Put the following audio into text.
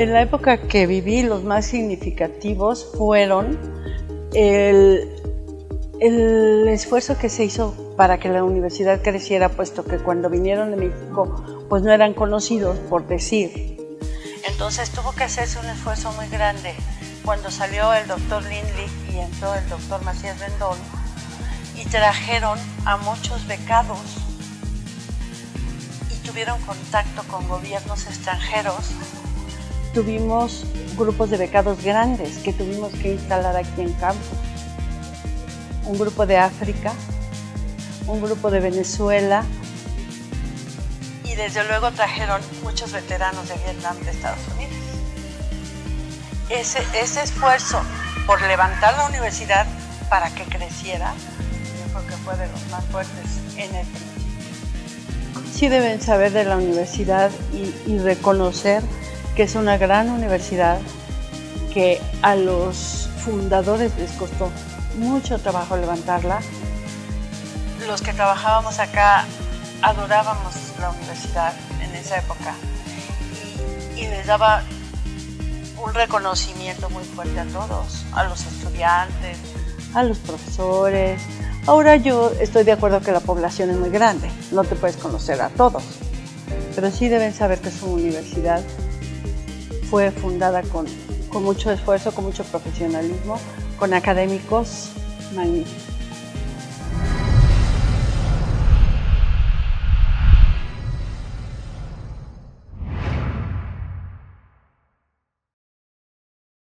En la época que viví, los más significativos fueron el, el esfuerzo que se hizo para que la universidad creciera, puesto que cuando vinieron de México, pues no eran conocidos por decir. Entonces tuvo que hacerse un esfuerzo muy grande. Cuando salió el doctor Lindley y entró el doctor Macías Rendón, y trajeron a muchos becados y tuvieron contacto con gobiernos extranjeros. Tuvimos grupos de becados grandes que tuvimos que instalar aquí en campo. Un grupo de África, un grupo de Venezuela y desde luego trajeron muchos veteranos de Vietnam de Estados Unidos. Ese, ese esfuerzo por levantar la universidad para que creciera porque fue de los más fuertes en el principio. Sí deben saber de la universidad y, y reconocer que es una gran universidad que a los fundadores les costó mucho trabajo levantarla. Los que trabajábamos acá adorábamos la universidad en esa época y, les daba un reconocimiento muy fuerte a todos, a los estudiantes, a los profesores, Ahora yo estoy de acuerdo que la población es muy grande, no te puedes conocer a todos, pero sí deben saber que su universidad fue fundada con, mucho esfuerzo, con mucho profesionalismo, con académicos magníficos.